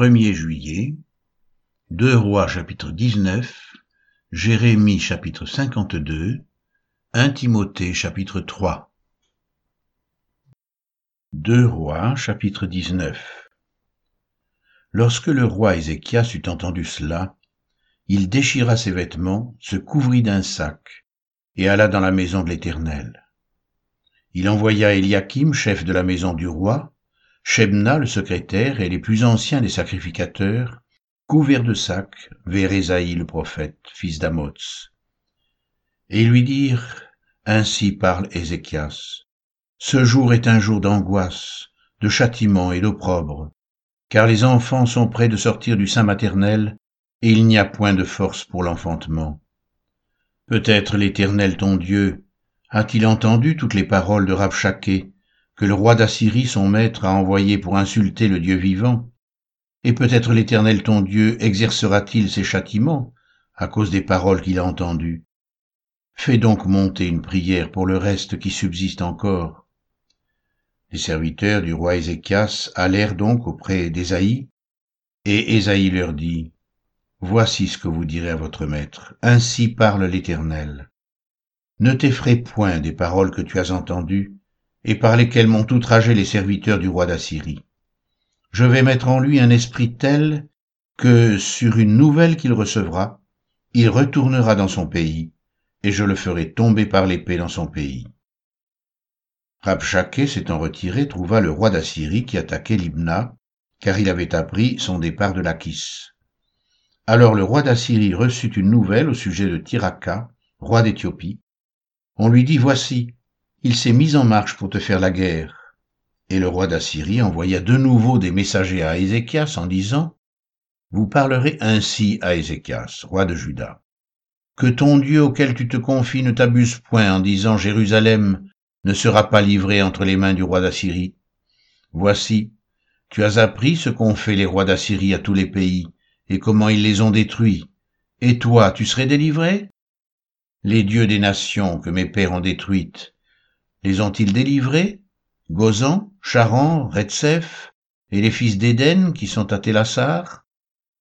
1er juillet, 2 Rois chapitre 19, Jérémie chapitre 52, 1 Timothée chapitre 3. 2 Rois chapitre 19 Lorsque le roi Ézéchias eut entendu cela, il déchira ses vêtements, se couvrit d'un sac, et alla dans la maison de l'Éternel. Il envoya Eliakim, chef de la maison du roi, Shebna le secrétaire et les plus anciens des sacrificateurs, couverts de sacs, vers Ésaïe le prophète, fils d'Amoz. Et lui dirent, Ainsi parle Ézéchias, Ce jour est un jour d'angoisse, de châtiment et d'opprobre, car les enfants sont près de sortir du sein maternel, et il n'y a point de force pour l'enfantement. Peut-être l'Éternel ton Dieu a-t-il entendu toutes les paroles de Rabchaké, que le roi d'Assyrie son maître a envoyé pour insulter le Dieu vivant Et peut-être l'Éternel ton Dieu exercera-t-il ses châtiments à cause des paroles qu'il a entendues Fais donc monter une prière pour le reste qui subsiste encore. Les serviteurs du roi Ézéchias allèrent donc auprès d'Ésaïe, et Ésaïe leur dit, Voici ce que vous direz à votre maître. Ainsi parle l'Éternel. Ne t'effraie point des paroles que tu as entendues, et par lesquelles m'ont outragé les serviteurs du roi d'Assyrie. Je vais mettre en lui un esprit tel que, sur une nouvelle qu'il recevra, il retournera dans son pays, et je le ferai tomber par l'épée dans son pays. Rabchaké s'étant retiré trouva le roi d'Assyrie qui attaquait Libna, car il avait appris son départ de Lachis. Alors le roi d'Assyrie reçut une nouvelle au sujet de Tiraka, roi d'Éthiopie, on lui dit, Voici, il s'est mis en marche pour te faire la guerre. Et le roi d'Assyrie envoya de nouveau des messagers à Ézéchias en disant, Vous parlerez ainsi à Ézéchias, roi de Juda. Que ton Dieu auquel tu te confies ne t'abuse point en disant Jérusalem ne sera pas livrée entre les mains du roi d'Assyrie. Voici, tu as appris ce qu'ont fait les rois d'Assyrie à tous les pays, et comment ils les ont détruits. Et toi, tu serais délivré? Les dieux des nations que mes pères ont détruites, les ont-ils délivrés? Gozan, Charan, Retsef, et les fils d'Éden qui sont à Télassar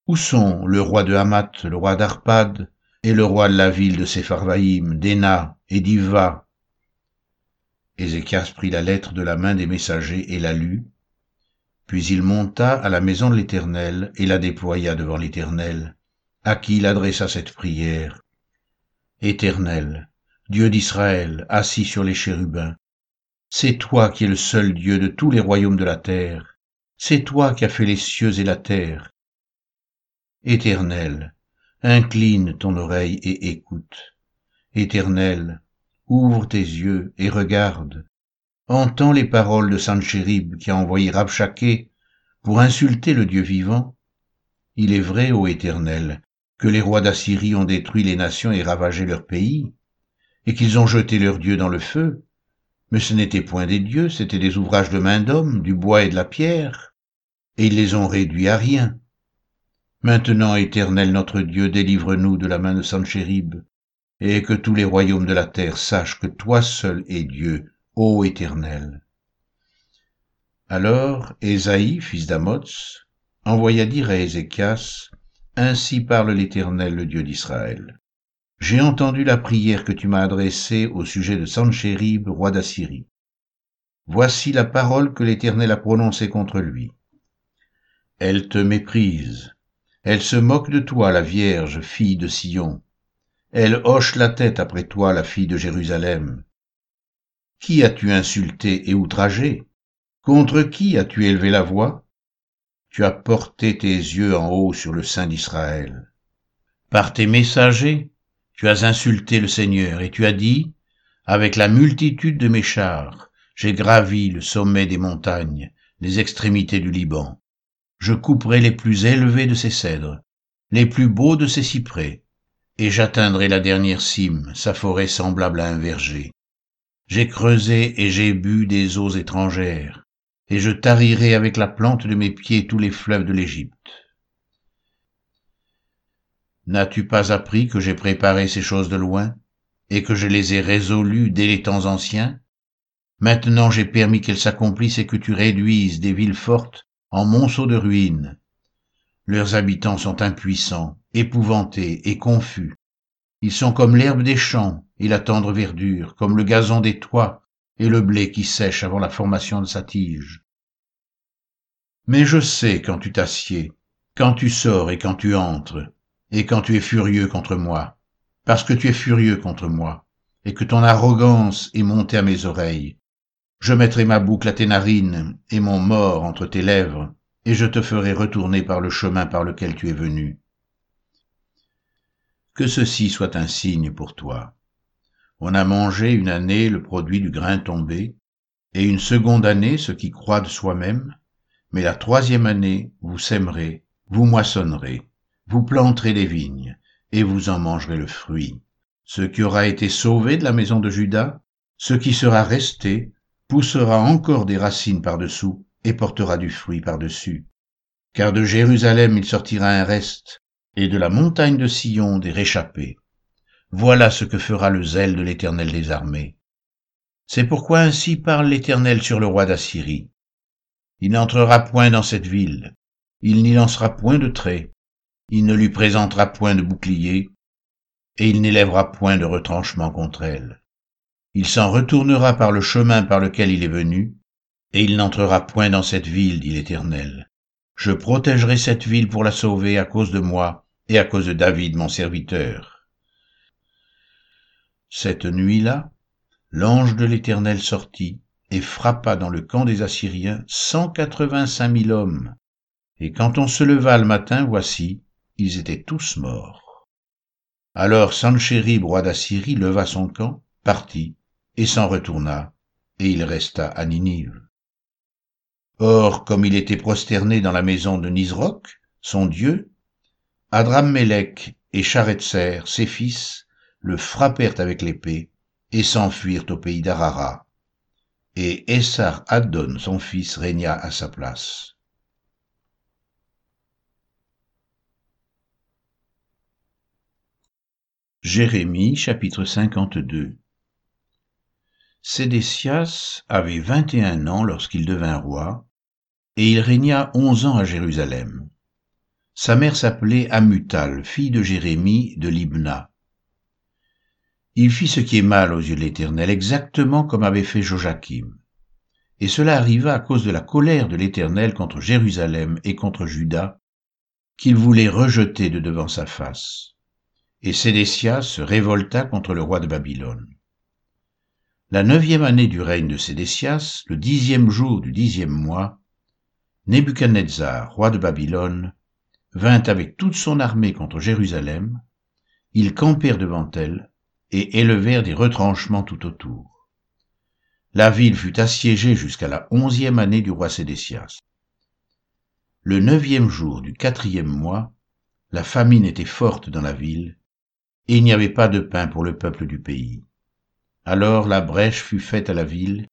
Où sont le roi de Hamath, le roi d'Arpad, et le roi de la ville de Sepharvaïm, d'Ena et d'Iva Ézéchias prit la lettre de la main des messagers et la lut. Puis il monta à la maison de l'Éternel et la déploya devant l'Éternel, à qui il adressa cette prière. Éternel, Dieu d'Israël, assis sur les chérubins, c'est toi qui es le seul Dieu de tous les royaumes de la terre, c'est toi qui as fait les cieux et la terre. Éternel, incline ton oreille et écoute. Éternel, ouvre tes yeux et regarde. Entends les paroles de Sanchérib qui a envoyé Rabchaké pour insulter le Dieu vivant. Il est vrai, ô Éternel, que les rois d'Assyrie ont détruit les nations et ravagé leur pays, et qu'ils ont jeté leurs dieux dans le feu. Mais ce n'étaient point des dieux, c'étaient des ouvrages de main d'homme, du bois et de la pierre, et ils les ont réduits à rien. Maintenant, Éternel notre Dieu, délivre-nous de la main de Sanchérib, et que tous les royaumes de la terre sachent que toi seul es Dieu, ô Éternel. Alors Ésaïe, fils d'Amoz, envoya dire à Ézéchias, ainsi parle l'Éternel, le Dieu d'Israël. J'ai entendu la prière que tu m'as adressée au sujet de Sanchérib, roi d'Assyrie. Voici la parole que l'Éternel a prononcée contre lui. Elle te méprise. Elle se moque de toi, la Vierge, fille de Sion. Elle hoche la tête après toi, la fille de Jérusalem. Qui as-tu insulté et outragé? Contre qui as-tu élevé la voix? Tu as porté tes yeux en haut sur le sein d'Israël. Par tes messagers, tu as insulté le Seigneur et tu as dit, avec la multitude de mes chars, j'ai gravi le sommet des montagnes, les extrémités du Liban. Je couperai les plus élevés de ses cèdres, les plus beaux de ses cyprès, et j'atteindrai la dernière cime, sa forêt semblable à un verger. J'ai creusé et j'ai bu des eaux étrangères, et je tarirai avec la plante de mes pieds tous les fleuves de l'Égypte. N'as-tu pas appris que j'ai préparé ces choses de loin, et que je les ai résolues dès les temps anciens? Maintenant j'ai permis qu'elles s'accomplissent et que tu réduises des villes fortes en monceaux de ruines. Leurs habitants sont impuissants, épouvantés et confus. Ils sont comme l'herbe des champs et la tendre verdure, comme le gazon des toits et le blé qui sèche avant la formation de sa tige. Mais je sais quand tu t'assieds, quand tu sors et quand tu entres, et quand tu es furieux contre moi, parce que tu es furieux contre moi, et que ton arrogance est montée à mes oreilles. Je mettrai ma boucle à tes narines et mon mort entre tes lèvres, et je te ferai retourner par le chemin par lequel tu es venu. Que ceci soit un signe pour toi. On a mangé une année le produit du grain tombé, et une seconde année ce qui croît de soi-même, mais la troisième année vous sèmerez, vous moissonnerez, vous planterez des vignes, et vous en mangerez le fruit. Ce qui aura été sauvé de la maison de Judas, ce qui sera resté, poussera encore des racines par-dessous et portera du fruit par-dessus. Car de Jérusalem il sortira un reste, et de la montagne de Sion des réchappés. Voilà ce que fera le zèle de l'Éternel des armées. C'est pourquoi ainsi parle l'Éternel sur le roi d'Assyrie. Il n'entrera point dans cette ville, il n'y lancera point de trait, il ne lui présentera point de bouclier, et il n'élèvera point de retranchement contre elle. Il s'en retournera par le chemin par lequel il est venu, et il n'entrera point dans cette ville, dit l'Éternel. Je protégerai cette ville pour la sauver à cause de moi et à cause de David mon serviteur. Cette nuit-là, l'ange de l'Éternel sortit et frappa dans le camp des Assyriens cent quatre-vingt-cinq mille hommes. Et quand on se leva le matin, voici, ils étaient tous morts. Alors Sanchérib, roi d'Assyrie, leva son camp, partit, et s'en retourna, et il resta à Ninive. Or, comme il était prosterné dans la maison de Nisroch, son dieu, Adrammelech et Charetzer, ses fils, le frappèrent avec l'épée, et s'enfuirent au pays d'Arara. Et Essar Addon, son fils, régna à sa place. Jérémie chapitre 52 Sédécias avait vingt et un ans lorsqu'il devint roi, et il régna onze ans à Jérusalem. Sa mère s'appelait Amutal, fille de Jérémie de Libna. Il fit ce qui est mal aux yeux de l'Éternel, exactement comme avait fait Joachim. Et cela arriva à cause de la colère de l'Éternel contre Jérusalem et contre Juda, qu'il voulait rejeter de devant sa face. Et Sédécias se révolta contre le roi de Babylone. La neuvième année du règne de Sédécias, le dixième jour du dixième mois, Nebuchadnezzar, roi de Babylone, vint avec toute son armée contre Jérusalem, ils campèrent devant elle et élevèrent des retranchements tout autour. La ville fut assiégée jusqu'à la onzième année du roi Sédécias. Le neuvième jour du quatrième mois, la famine était forte dans la ville, et il n'y avait pas de pain pour le peuple du pays. Alors la brèche fut faite à la ville,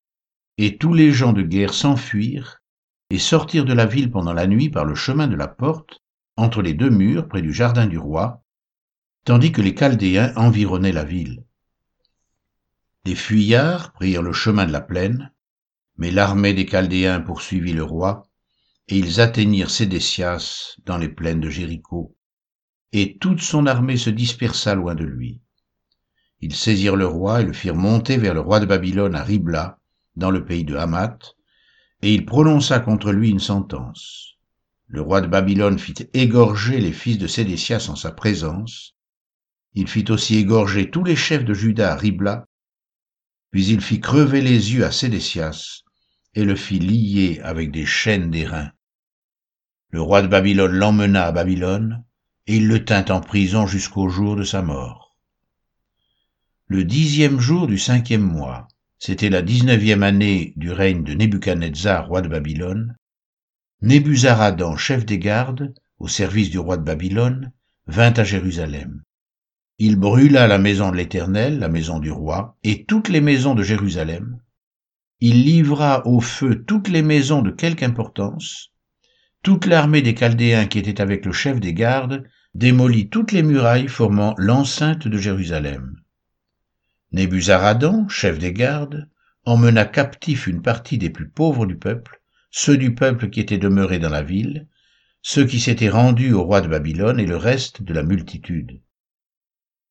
et tous les gens de guerre s'enfuirent et sortirent de la ville pendant la nuit par le chemin de la porte, entre les deux murs près du jardin du roi, tandis que les Chaldéens environnaient la ville. Des fuyards prirent le chemin de la plaine, mais l'armée des Chaldéens poursuivit le roi, et ils atteignirent Sédécias dans les plaines de Jéricho, et toute son armée se dispersa loin de lui. Ils saisirent le roi et le firent monter vers le roi de Babylone à Ribla, dans le pays de Hamath, et il prononça contre lui une sentence. Le roi de Babylone fit égorger les fils de Sédécias en sa présence. Il fit aussi égorger tous les chefs de Juda à Ribla, puis il fit crever les yeux à Sédécias et le fit lier avec des chaînes d'airain. Le roi de Babylone l'emmena à Babylone, et il le tint en prison jusqu'au jour de sa mort le dixième jour du cinquième mois, c'était la dix-neuvième année du règne de Nebuchadnezzar, roi de Babylone, Nebuzaradan, chef des gardes, au service du roi de Babylone, vint à Jérusalem. Il brûla la maison de l'Éternel, la maison du roi, et toutes les maisons de Jérusalem. Il livra au feu toutes les maisons de quelque importance. Toute l'armée des Chaldéens qui était avec le chef des gardes démolit toutes les murailles formant l'enceinte de Jérusalem. Nébuzaradan, chef des gardes, emmena captif une partie des plus pauvres du peuple, ceux du peuple qui étaient demeurés dans la ville, ceux qui s'étaient rendus au roi de Babylone et le reste de la multitude.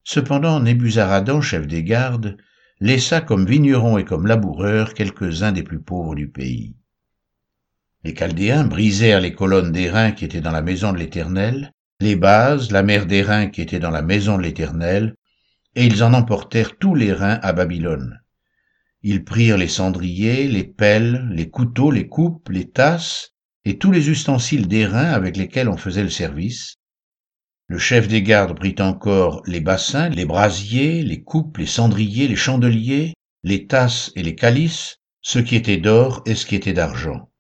Cependant Nébuzaradan, chef des gardes, laissa comme vignerons et comme laboureurs quelques-uns des plus pauvres du pays. Les Chaldéens brisèrent les colonnes d'airain qui étaient dans la maison de l'Éternel, les bases, la mer d'airain qui était dans la maison de l'Éternel, et ils en emportèrent tous les reins à Babylone. Ils prirent les cendriers, les pelles, les couteaux, les coupes, les tasses, et tous les ustensiles d'airain avec lesquels on faisait le service. Le chef des gardes prit encore les bassins, les brasiers, les coupes, les cendriers, les chandeliers, les tasses et les calices, ce qui était d'or et ce qui était d'argent.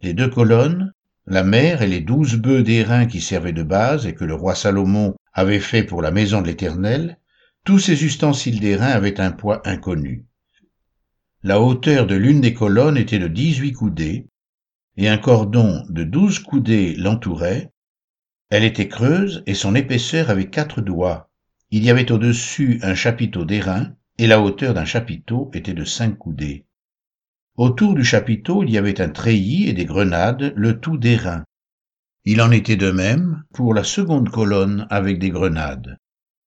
Les deux colonnes, la mer et les douze bœufs d'airain qui servaient de base et que le roi Salomon avait fait pour la maison de l'Éternel, tous ces ustensiles d'airain avaient un poids inconnu. La hauteur de l'une des colonnes était de dix-huit coudées, et un cordon de douze coudées l'entourait. Elle était creuse et son épaisseur avait quatre doigts. Il y avait au-dessus un chapiteau d'airain, et la hauteur d'un chapiteau était de cinq coudées. Autour du chapiteau, il y avait un treillis et des grenades, le tout d'airain. Il en était de même pour la seconde colonne avec des grenades.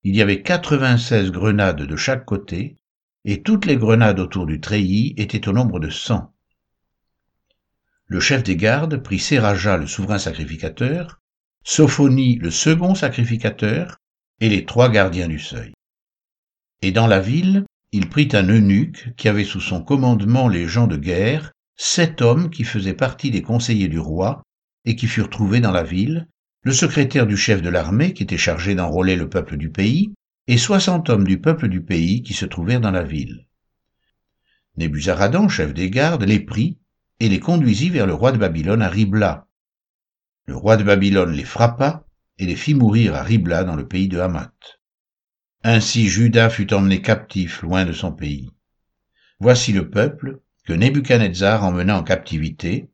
Il y avait quatre-vingt-seize grenades de chaque côté, et toutes les grenades autour du treillis étaient au nombre de cent. Le chef des gardes prit Séraja le souverain sacrificateur, Sophonie le second sacrificateur, et les trois gardiens du seuil. Et dans la ville, il prit un eunuque qui avait sous son commandement les gens de guerre, sept hommes qui faisaient partie des conseillers du roi et qui furent trouvés dans la ville, le secrétaire du chef de l'armée qui était chargé d'enrôler le peuple du pays, et soixante hommes du peuple du pays qui se trouvèrent dans la ville. Nébuzaradan, chef des gardes, les prit et les conduisit vers le roi de Babylone à Ribla. Le roi de Babylone les frappa et les fit mourir à Ribla dans le pays de Hamath. Ainsi Judas fut emmené captif loin de son pays. Voici le peuple que Nebuchadnezzar emmena en captivité.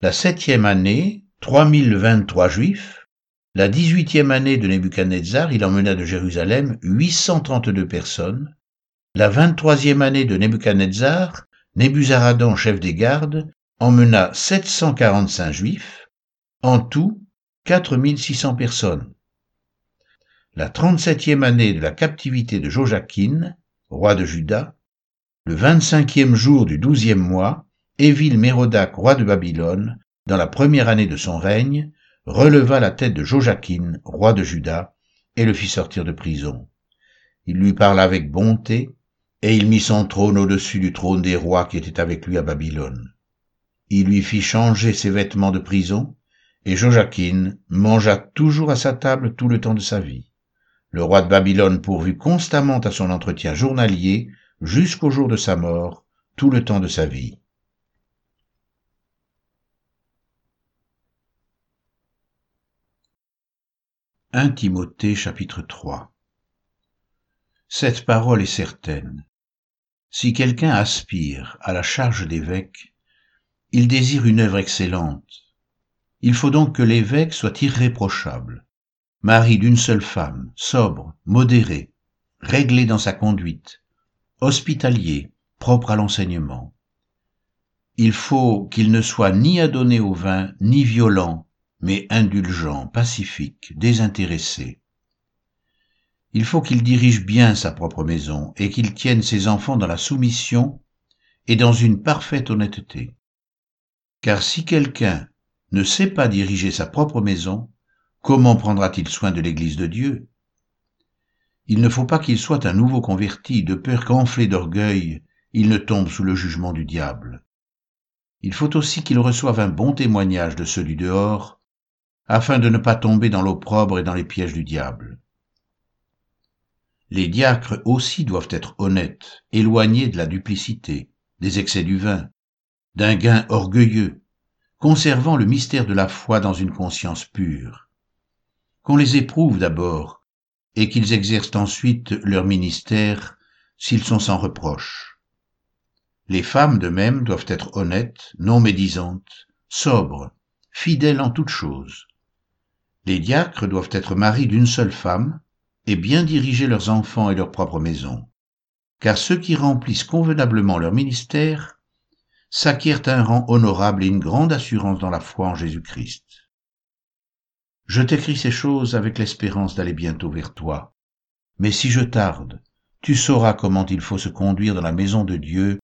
La septième année, trois mille vingt-trois juifs. La dix-huitième année de Nebuchadnezzar, il emmena de Jérusalem huit cent trente-deux personnes. La vingt-troisième année de Nebuchadnezzar, Nebuzaradan, chef des gardes, emmena sept cent quarante-cinq juifs. En tout, quatre mille six cents personnes la trente-septième année de la captivité de Joachim, roi de Juda, le vingt-cinquième jour du douzième mois, Évil Mérodac, roi de Babylone, dans la première année de son règne, releva la tête de Joachim, roi de Juda, et le fit sortir de prison. Il lui parla avec bonté, et il mit son trône au-dessus du trône des rois qui étaient avec lui à Babylone. Il lui fit changer ses vêtements de prison, et Joachim mangea toujours à sa table tout le temps de sa vie. Le roi de Babylone pourvut constamment à son entretien journalier jusqu'au jour de sa mort, tout le temps de sa vie. Un Timothée chapitre 3 Cette parole est certaine. Si quelqu'un aspire à la charge d'évêque, il désire une œuvre excellente. Il faut donc que l'évêque soit irréprochable, mari d'une seule femme, sobre, modéré, réglé dans sa conduite, hospitalier, propre à l'enseignement. Il faut qu'il ne soit ni adonné au vin, ni violent, mais indulgent, pacifique, désintéressé. Il faut qu'il dirige bien sa propre maison et qu'il tienne ses enfants dans la soumission et dans une parfaite honnêteté. Car si quelqu'un ne sait pas diriger sa propre maison, comment prendra-t-il soin de l'Église de Dieu? Il ne faut pas qu'il soit un nouveau converti, de peur qu'enflé d'orgueil, il ne tombe sous le jugement du diable. Il faut aussi qu'il reçoive un bon témoignage de ceux du dehors, afin de ne pas tomber dans l'opprobre et dans les pièges du diable. Les diacres aussi doivent être honnêtes, éloignés de la duplicité, des excès du vin, d'un gain orgueilleux, conservant le mystère de la foi dans une conscience pure qu'on les éprouve d'abord, et qu'ils exercent ensuite leur ministère s'ils sont sans reproche. Les femmes de même doivent être honnêtes, non médisantes, sobres, fidèles en toutes choses. Les diacres doivent être maris d'une seule femme et bien diriger leurs enfants et leur propre maison, car ceux qui remplissent convenablement leur ministère s'acquièrent un rang honorable et une grande assurance dans la foi en Jésus-Christ. Je t'écris ces choses avec l'espérance d'aller bientôt vers toi. Mais si je tarde, tu sauras comment il faut se conduire dans la maison de Dieu,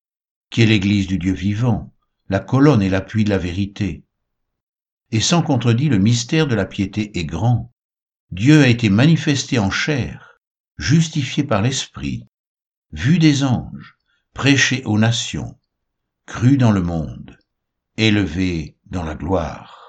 qui est l'église du Dieu vivant, la colonne et l'appui de la vérité. Et sans contredit, le mystère de la piété est grand. Dieu a été manifesté en chair, justifié par l'Esprit, vu des anges, prêché aux nations, cru dans le monde, élevé dans la gloire.